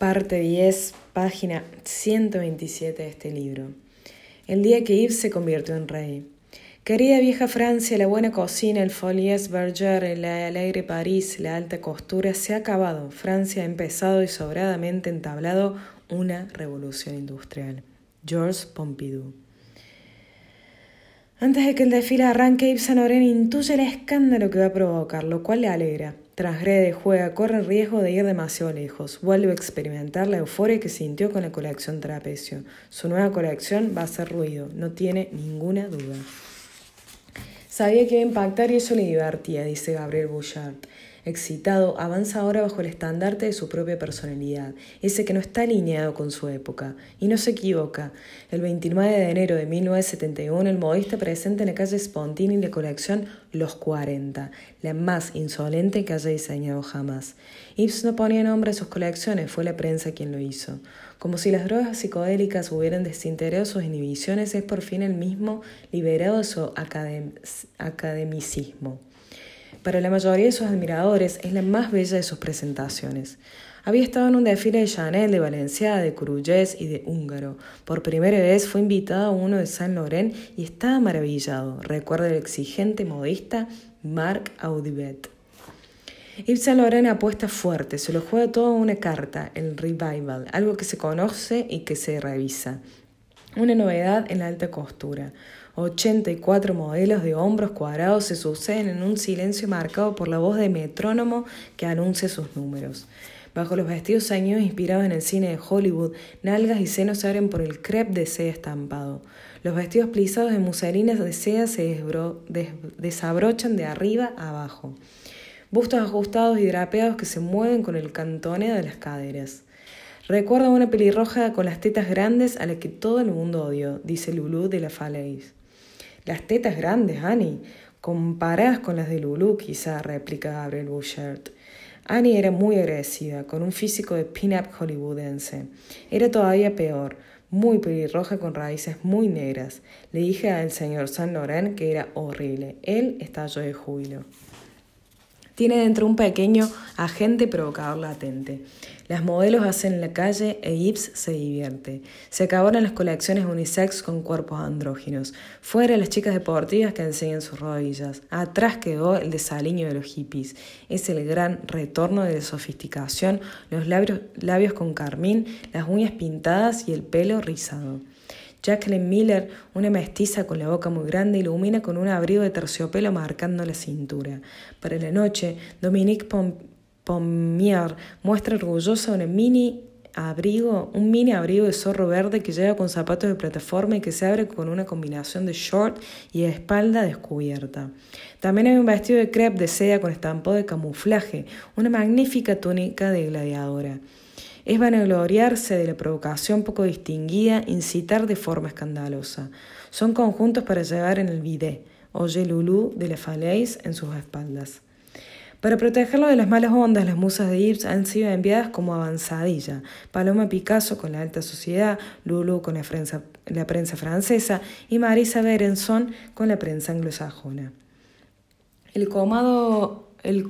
Parte 10, página 127 de este libro. El día que Yves se convirtió en rey. Querida vieja Francia, la buena cocina, el folies berger, el alegre París, la alta costura se ha acabado. Francia ha empezado y sobradamente entablado una revolución industrial. Georges Pompidou. Antes de que el desfile arranque, Yves Saint Laurent intuye el escándalo que va a provocar, lo cual le alegra. Transgrede, juega, corre el riesgo de ir demasiado lejos. Vuelve a experimentar la euforia que sintió con la colección Trapecio. Su nueva colección va a hacer ruido, no tiene ninguna duda. Sabía que iba a impactar y eso le divertía, dice Gabriel Bouchard. Excitado, avanza ahora bajo el estandarte de su propia personalidad, ese que no está alineado con su época. Y no se equivoca. El 29 de enero de 1971, el modista presenta en la calle Spontini la colección Los 40, la más insolente que haya diseñado jamás. Ibs no ponía nombre a sus colecciones, fue la prensa quien lo hizo. Como si las drogas psicodélicas hubieran desintegrado sus inhibiciones, es por fin el mismo liberado de su academicismo. Para la mayoría de sus admiradores es la más bella de sus presentaciones. Había estado en un desfile de Chanel, de Valencia, de Courgès y de Húngaro. Por primera vez fue invitado a uno de Saint Laurent y estaba maravillado. Recuerda el exigente modista Marc Audibet. Yves Saint Laurent apuesta fuerte, se lo juega todo una carta, el revival, algo que se conoce y que se revisa. Una novedad en la alta costura. 84 modelos de hombros cuadrados se suceden en un silencio marcado por la voz de metrónomo que anuncia sus números. Bajo los vestidos ceñidos inspirados en el cine de Hollywood, nalgas y senos se abren por el crepe de seda estampado. Los vestidos plisados de muselinas de seda se desabrochan de arriba a abajo. Bustos ajustados y drapeados que se mueven con el cantoneo de las caderas. Recuerda una pelirroja con las tetas grandes a la que todo el mundo odió, dice Lulu de la Falaise. Las tetas grandes, Annie. Comparadas con las de Lulu, quizá, replica Gabriel Bouchard. Annie era muy agresiva, con un físico de pin-up hollywoodense. Era todavía peor, muy pelirroja con raíces muy negras. Le dije al señor Saint Laurent que era horrible. Él estalló de júbilo. Tiene dentro un pequeño agente provocador latente. Las modelos hacen la calle e Ips se divierte. Se acabaron las colecciones unisex con cuerpos andróginos. Fuera las chicas deportivas que enseñan sus rodillas. Atrás quedó el desaliño de los hippies. Es el gran retorno de la sofisticación, los labios, labios con carmín, las uñas pintadas y el pelo rizado. Jacqueline Miller, una mestiza con la boca muy grande, ilumina con un abrigo de terciopelo marcando la cintura. Para la noche, Dominique Pommier muestra orgullosa una mini abrigo, un mini abrigo de zorro verde que lleva con zapatos de plataforma y que se abre con una combinación de short y espalda descubierta. También hay un vestido de crepe de seda con estampado de camuflaje, una magnífica túnica de gladiadora. Es vanagloriarse de la provocación poco distinguida, incitar de forma escandalosa. Son conjuntos para llevar en el bidet, oye Lulu de la Falaise en sus espaldas. Para protegerlo de las malas ondas, las musas de Ives han sido enviadas como avanzadilla. Paloma Picasso con la alta sociedad, Lulu con la prensa, la prensa francesa y Marisa Berenson con la prensa anglosajona. El comado el,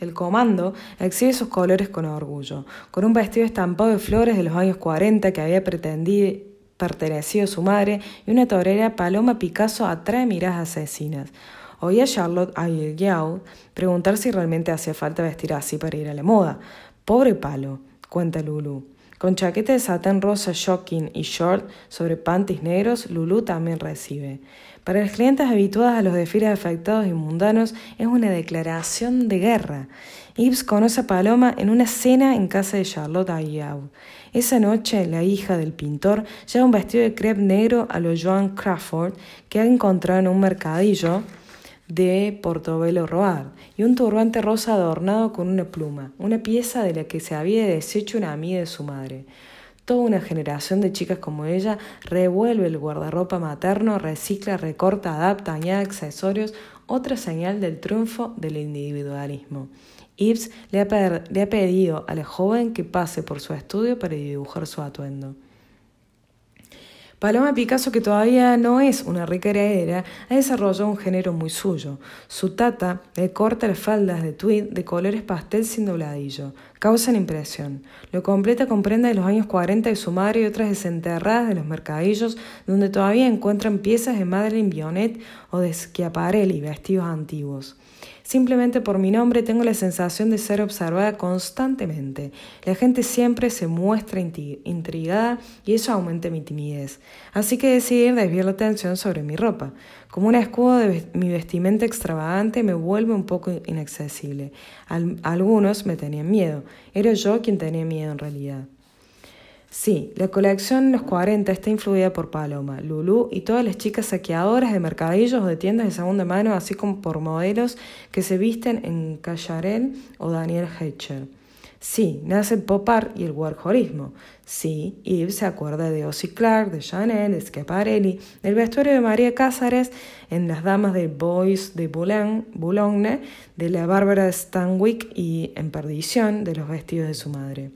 el comando exhibe sus colores con orgullo, con un vestido estampado de flores de los años 40 que había pretendido pertenecido a su madre y una torera Paloma Picasso atrae miradas asesinas. Oí a Charlotte Ayel preguntar si realmente hacía falta vestir así para ir a la moda. Pobre palo, cuenta Lulu. Con chaqueta de satén rosa shocking y short sobre panties negros, Lulu también recibe. Para las clientes habituadas a los desfiles afectados y mundanos es una declaración de guerra. Ibs conoce a Paloma en una cena en casa de Charlotte Ayau. Esa noche, la hija del pintor lleva un vestido de crepe negro a lo Joan Crawford que ha encontrado en un mercadillo de Portobelo Roar y un turbante rosa adornado con una pluma, una pieza de la que se había deshecho una amiga de su madre. Toda una generación de chicas como ella revuelve el guardarropa materno, recicla, recorta, adapta, añade accesorios, otra señal del triunfo del individualismo. Ives le ha, le ha pedido a la joven que pase por su estudio para dibujar su atuendo. Paloma Picasso, que todavía no es una rica heredera, ha desarrollado un género muy suyo. Su tata le corta las faldas de tweed de colores pastel sin dobladillo. Causan impresión. Lo completa con prenda de los años 40 de su madre y otras desenterradas de los mercadillos, donde todavía encuentran piezas de Madeleine Bionet o de Schiaparelli, vestidos antiguos. Simplemente por mi nombre tengo la sensación de ser observada constantemente. La gente siempre se muestra intrigada y eso aumenta mi timidez. Así que decidí desviar la atención sobre mi ropa. Como un escudo de mi vestimenta extravagante me vuelve un poco inaccesible. algunos me tenían miedo. Era yo quien tenía miedo en realidad. Sí, la colección Los 40 está influida por Paloma, Lulu y todas las chicas saqueadoras de mercadillos o de tiendas de segunda mano, así como por modelos que se visten en Cacharel o Daniel Hatcher. Sí, nace el pop art y el warholismo. Sí, Yves se acuerda de Ossie Clark, de Chanel, de Schiaparelli, del vestuario de María Cázares en Las Damas de Boys de Boulogne, de la Bárbara Stanwyck y en Perdición de los vestidos de su madre.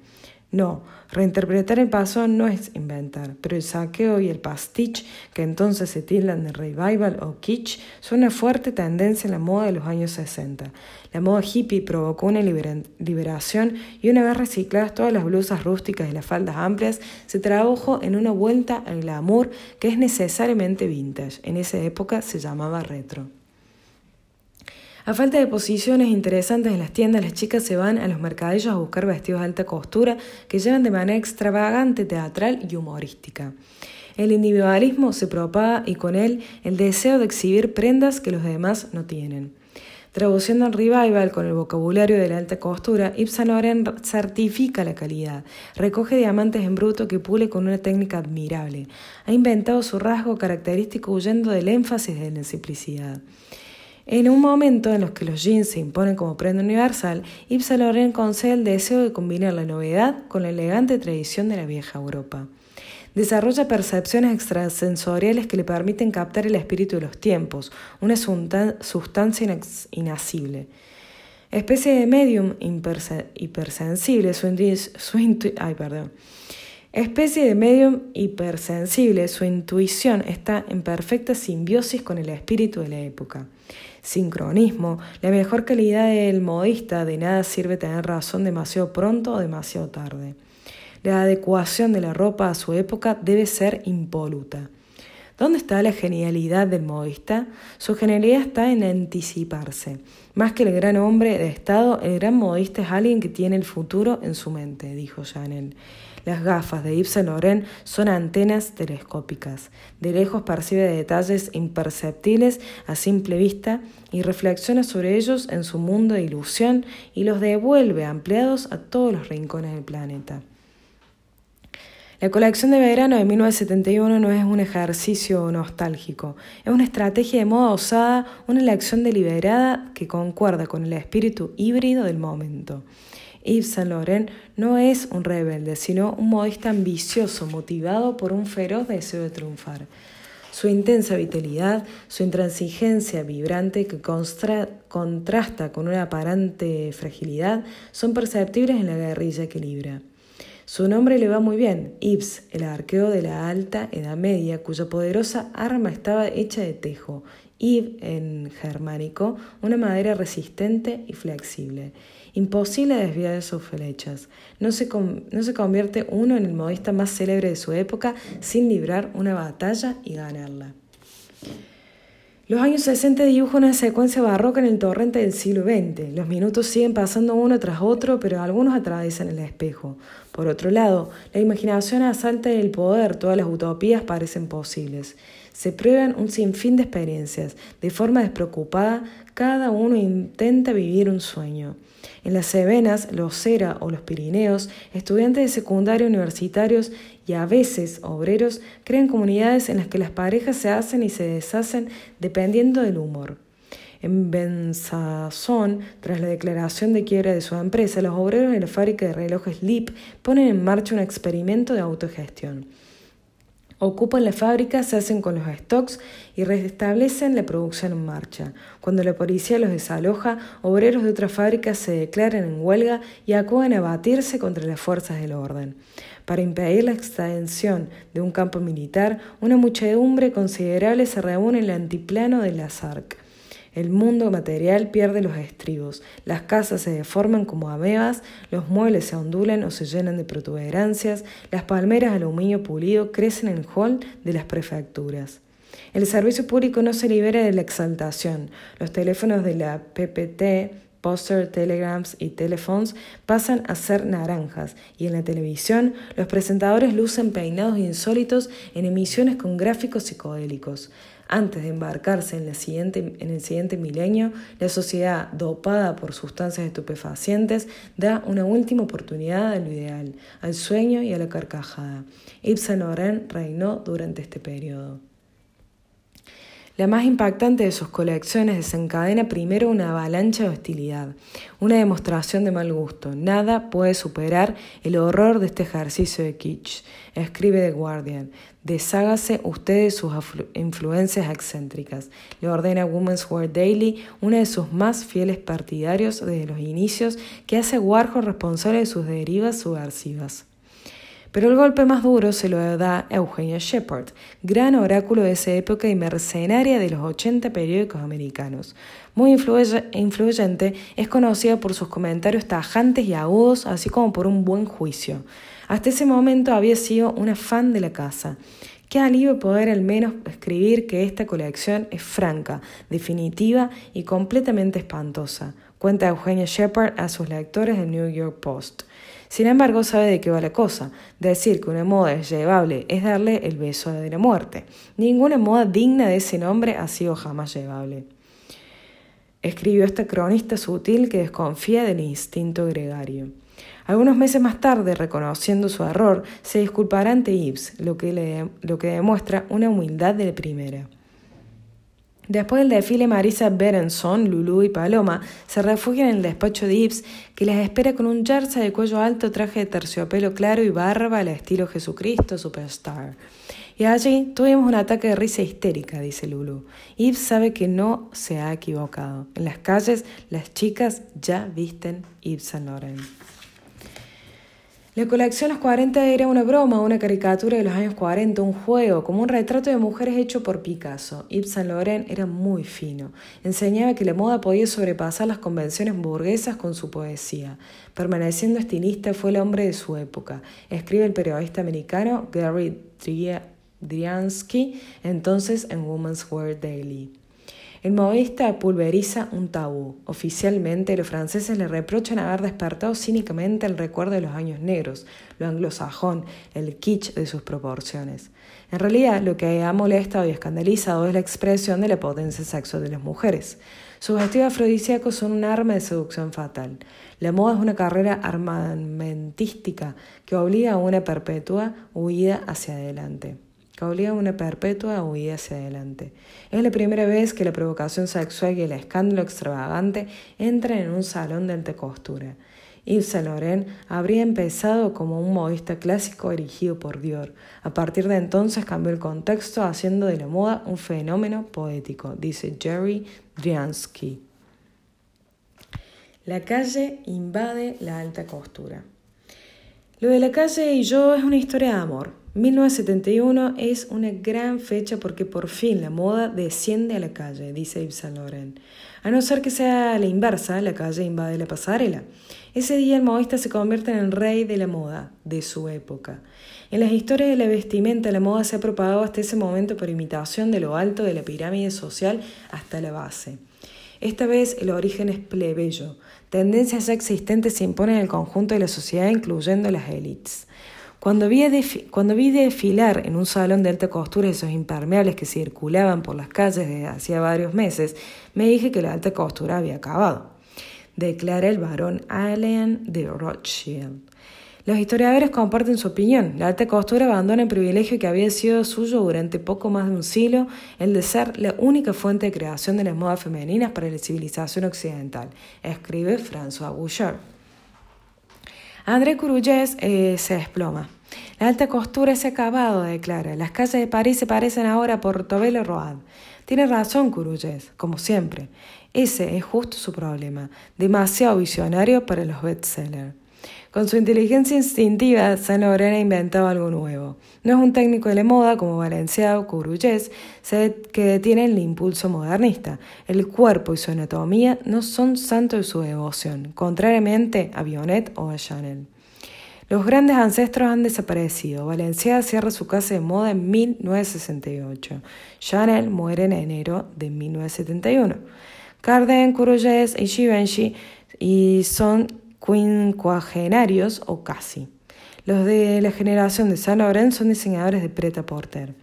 No, reinterpretar el pasado no es inventar, pero el saqueo y el pastiche, que entonces se tildan de revival o kitsch, son una fuerte tendencia en la moda de los años 60. La moda hippie provocó una liberación y una vez recicladas todas las blusas rústicas y las faldas amplias, se tradujo en una vuelta al glamour que es necesariamente vintage. En esa época se llamaba retro. A falta de posiciones interesantes en las tiendas, las chicas se van a los mercadillos a buscar vestidos de alta costura que llevan de manera extravagante, teatral y humorística. El individualismo se propaga y con él el deseo de exhibir prendas que los demás no tienen. Traduciendo el revival con el vocabulario de la alta costura, Yves Saint Laurent certifica la calidad, recoge diamantes en bruto que pule con una técnica admirable. Ha inventado su rasgo característico huyendo del énfasis de la simplicidad. En un momento en los que los jeans se imponen como prenda universal, Yves Saint Laurent concede el deseo de combinar la novedad con la elegante tradición de la vieja Europa. Desarrolla percepciones extrasensoriales que le permiten captar el espíritu de los tiempos, una sustancia inasible. Especie de medium hipersensible, su, ay, perdón. Especie de medium hipersensible, su intuición está en perfecta simbiosis con el espíritu de la época sincronismo, la mejor calidad del modista, de nada sirve tener razón demasiado pronto o demasiado tarde. La adecuación de la ropa a su época debe ser impoluta. ¿Dónde está la genialidad del modista? Su genialidad está en anticiparse. Más que el gran hombre de Estado, el gran modista es alguien que tiene el futuro en su mente, dijo Chanel. Las gafas de Yves Saint Laurent son antenas telescópicas. De lejos percibe detalles imperceptibles a simple vista y reflexiona sobre ellos en su mundo de ilusión y los devuelve ampliados a todos los rincones del planeta. La colección de verano de 1971 no es un ejercicio nostálgico, es una estrategia de moda osada, una elección deliberada que concuerda con el espíritu híbrido del momento. Yves Saint Laurent no es un rebelde, sino un modista ambicioso, motivado por un feroz deseo de triunfar. Su intensa vitalidad, su intransigencia vibrante que contrasta con una aparente fragilidad, son perceptibles en la guerrilla que libra. Su nombre le va muy bien, Yves, el arqueo de la alta Edad Media, cuya poderosa arma estaba hecha de tejo, Yves en germánico, una madera resistente y flexible. Imposible desviar de sus flechas. No se, no se convierte uno en el modista más célebre de su época sin librar una batalla y ganarla. Los años 60 dibujan una secuencia barroca en el torrente del siglo XX. Los minutos siguen pasando uno tras otro, pero algunos atraviesan el espejo. Por otro lado, la imaginación asalta el poder, todas las utopías parecen posibles. Se prueban un sinfín de experiencias. De forma despreocupada, cada uno intenta vivir un sueño. En las Cevenas, los Cera o los Pirineos, estudiantes de secundaria, universitarios y a veces obreros crean comunidades en las que las parejas se hacen y se deshacen dependiendo del humor. En Benzazón, tras la declaración de quiebra de su empresa, los obreros de la fábrica de relojes LIP ponen en marcha un experimento de autogestión. Ocupan la fábrica, se hacen con los stocks y restablecen la producción en marcha. Cuando la policía los desaloja, obreros de otras fábricas se declaran en huelga y acuden a batirse contra las fuerzas del orden. Para impedir la extensión de un campo militar, una muchedumbre considerable se reúne en el antiplano de las ARC. El mundo material pierde los estribos, las casas se deforman como amebas, los muebles se ondulan o se llenan de protuberancias, las palmeras de aluminio pulido crecen en el hall de las prefecturas. El servicio público no se libera de la exaltación. Los teléfonos de la PPT, Poster, Telegrams y Telephones pasan a ser naranjas y en la televisión los presentadores lucen peinados insólitos en emisiones con gráficos psicodélicos. Antes de embarcarse en, en el siguiente milenio, la sociedad, dopada por sustancias estupefacientes, da una última oportunidad a lo ideal, al sueño y a la carcajada. Saint Laurent reinó durante este periodo. La más impactante de sus colecciones desencadena primero una avalancha de hostilidad, una demostración de mal gusto. Nada puede superar el horror de este ejercicio de kitsch, escribe The Guardian. Deshágase usted de sus influencias excéntricas. Le ordena Women's Wear Daily, una de sus más fieles partidarios desde los inicios, que hace Warhol responsable de sus derivas subversivas. Pero el golpe más duro se lo da Eugenia Shepard, gran oráculo de esa época y mercenaria de los 80 periódicos americanos. Muy influyente, es conocida por sus comentarios tajantes y agudos, así como por un buen juicio. Hasta ese momento había sido una fan de la casa. Qué alivio poder al menos escribir que esta colección es franca, definitiva y completamente espantosa, cuenta Eugenia Shepard a sus lectores del New York Post. Sin embargo, sabe de qué va la cosa. Decir que una moda es llevable es darle el beso de la muerte. Ninguna moda digna de ese nombre ha sido jamás llevable. Escribió esta cronista sutil que desconfía del instinto gregario. Algunos meses más tarde, reconociendo su error, se disculpará ante Ibs, lo que, lo que demuestra una humildad de primera. Después del desfile, Marisa Berenson, Lulu y Paloma se refugian en el despacho de Ibs, que les espera con un jersey de cuello alto, traje de terciopelo claro y barba al estilo Jesucristo Superstar. Y allí tuvimos un ataque de risa histérica, dice Lulu. Ibs sabe que no se ha equivocado. En las calles, las chicas ya visten Yves Saint Laurent. La colección Los 40 era una broma, una caricatura de los años 40, un juego, como un retrato de mujeres hecho por Picasso. Yves Saint Laurent era muy fino. Enseñaba que la moda podía sobrepasar las convenciones burguesas con su poesía. Permaneciendo estilista, fue el hombre de su época. Escribe el periodista americano Gary Driansky, entonces en Women's Wear Daily. El modista pulveriza un tabú. Oficialmente, los franceses le reprochan haber despertado cínicamente el recuerdo de los años negros, lo anglosajón, el kitsch de sus proporciones. En realidad, lo que ha molestado y escandalizado es la expresión de la potencia sexual de las mujeres. Sus vestidos afrodisíacos son un arma de seducción fatal. La moda es una carrera armamentística que obliga a una perpetua huida hacia adelante que obliga a una perpetua huida hacia adelante. Es la primera vez que la provocación sexual y el escándalo extravagante entran en un salón de alta costura. Yves Saint Laurent habría empezado como un modista clásico erigido por Dior. A partir de entonces cambió el contexto haciendo de la moda un fenómeno poético, dice Jerry Driansky. La calle invade la alta costura. Lo de la calle y yo es una historia de amor. 1971 es una gran fecha porque por fin la moda desciende a la calle, dice Yves Saint Laurent. A no ser que sea la inversa, la calle invade la pasarela. Ese día el modista se convierte en el rey de la moda de su época. En las historias de la vestimenta, la moda se ha propagado hasta ese momento por imitación de lo alto de la pirámide social hasta la base. Esta vez el origen es plebeyo. Tendencias ya existentes se imponen en el conjunto de la sociedad, incluyendo las élites. Cuando vi, cuando vi desfilar en un salón de alta costura esos impermeables que circulaban por las calles desde hacía varios meses, me dije que la alta costura había acabado. Declara el varón Allen de Rothschild. Los historiadores comparten su opinión. La alta costura abandona el privilegio que había sido suyo durante poco más de un siglo, el de ser la única fuente de creación de las modas femeninas para la civilización occidental, escribe François Bouchard. André Courrelles eh, se desploma. La alta costura ha acabado, declara. Las calles de París se parecen ahora a Portobello Road. Tiene razón Courreyes, como siempre. Ese es justo su problema, demasiado visionario para los bestsellers. Con su inteligencia instintiva, Saint Laurent ha inventado algo nuevo. No es un técnico de la moda como Valenciaga o Courreyes, que tiene el impulso modernista. El cuerpo y su anatomía no son santos de su devoción, contrariamente a Bionet o a Chanel. Los grandes ancestros han desaparecido. Valenciaga cierra su casa de moda en 1968. Chanel muere en enero de 1971. Carden, Courreyes y Givenchy y son quincuagenarios o casi. Los de la generación de Saint Laurent son diseñadores de preta porter.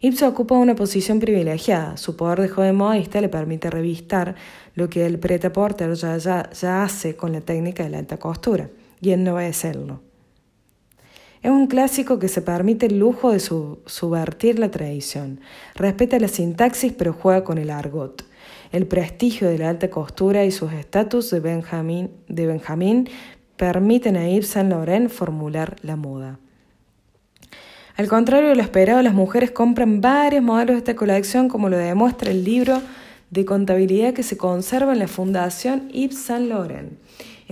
Ibsen ocupa una posición privilegiada. Su poder de joven modista le permite revistar lo que el preta porter ya, ya, hace con la técnica de la alta costura, y él no va a hacerlo. Es un clásico que se permite el lujo de subvertir la tradición. Respeta la sintaxis pero juega con el argot el prestigio de la alta costura y sus estatus de Benjamín, de Benjamín permiten a Yves Saint Laurent formular la moda. Al contrario de lo esperado, las mujeres compran varios modelos de esta colección, como lo demuestra el libro de contabilidad que se conserva en la Fundación Yves Saint Laurent.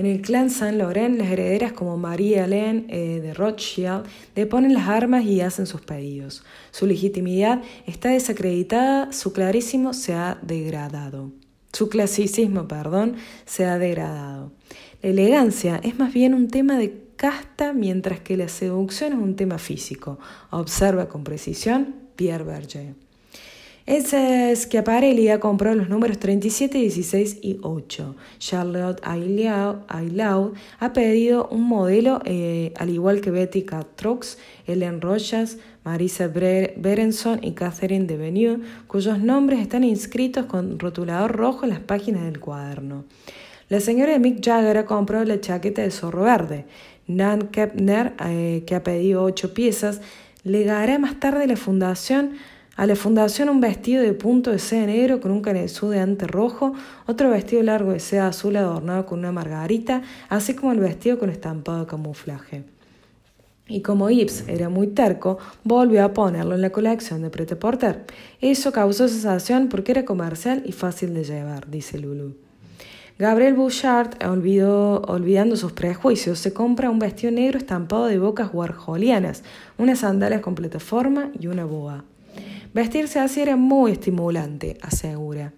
En el clan Saint Laurent, las herederas como María Hélène eh, de Rothschild deponen las armas y hacen sus pedidos. Su legitimidad está desacreditada, su clarísimo se ha degradado. Su clasicismo, perdón, se ha degradado. La elegancia es más bien un tema de casta, mientras que la seducción es un tema físico. Observa con precisión Pierre Berger. Ese Schiaparelli ha comprado los números 37, 16 y 8. Charlotte Aylau ha pedido un modelo, eh, al igual que Betty Catrox, Ellen Rojas, Marisa Berenson y Catherine Devenu, cuyos nombres están inscritos con rotulador rojo en las páginas del cuaderno. La señora de Mick Jagger ha comprado la chaqueta de zorro verde. Nan Kepner, eh, que ha pedido ocho piezas, legará más tarde la fundación a la fundación un vestido de punto de seda negro con un canesú de ante rojo, otro vestido largo de seda azul adornado con una margarita, así como el vestido con estampado de camuflaje. Y como Ips era muy terco, volvió a ponerlo en la colección de Prete Porter. Eso causó sensación porque era comercial y fácil de llevar, dice Lulu. Gabriel Bouchard, olvidando sus prejuicios, se compra un vestido negro estampado de bocas warholianas, unas sandalias con plataforma y una boa. Vestirse así era muy estimulante, asegura.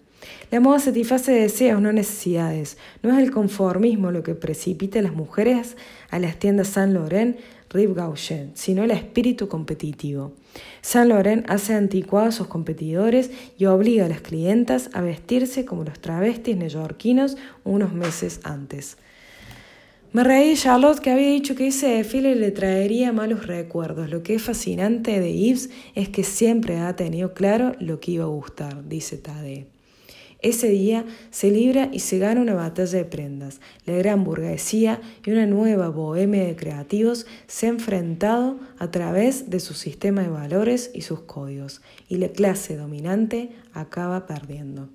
La moda satisface deseos, no necesidades. No es el conformismo lo que precipita a las mujeres a las tiendas Saint Laurent, Rive Gauchen, sino el espíritu competitivo. Saint Laurent hace anticuados a sus competidores y obliga a las clientas a vestirse como los travestis neoyorquinos unos meses antes. Me reí Charlotte que había dicho que ese desfile le traería malos recuerdos. Lo que es fascinante de Yves es que siempre ha tenido claro lo que iba a gustar, dice Tade. Ese día se libra y se gana una batalla de prendas. La gran burguesía y una nueva bohemia de creativos se ha enfrentado a través de su sistema de valores y sus códigos, y la clase dominante acaba perdiendo.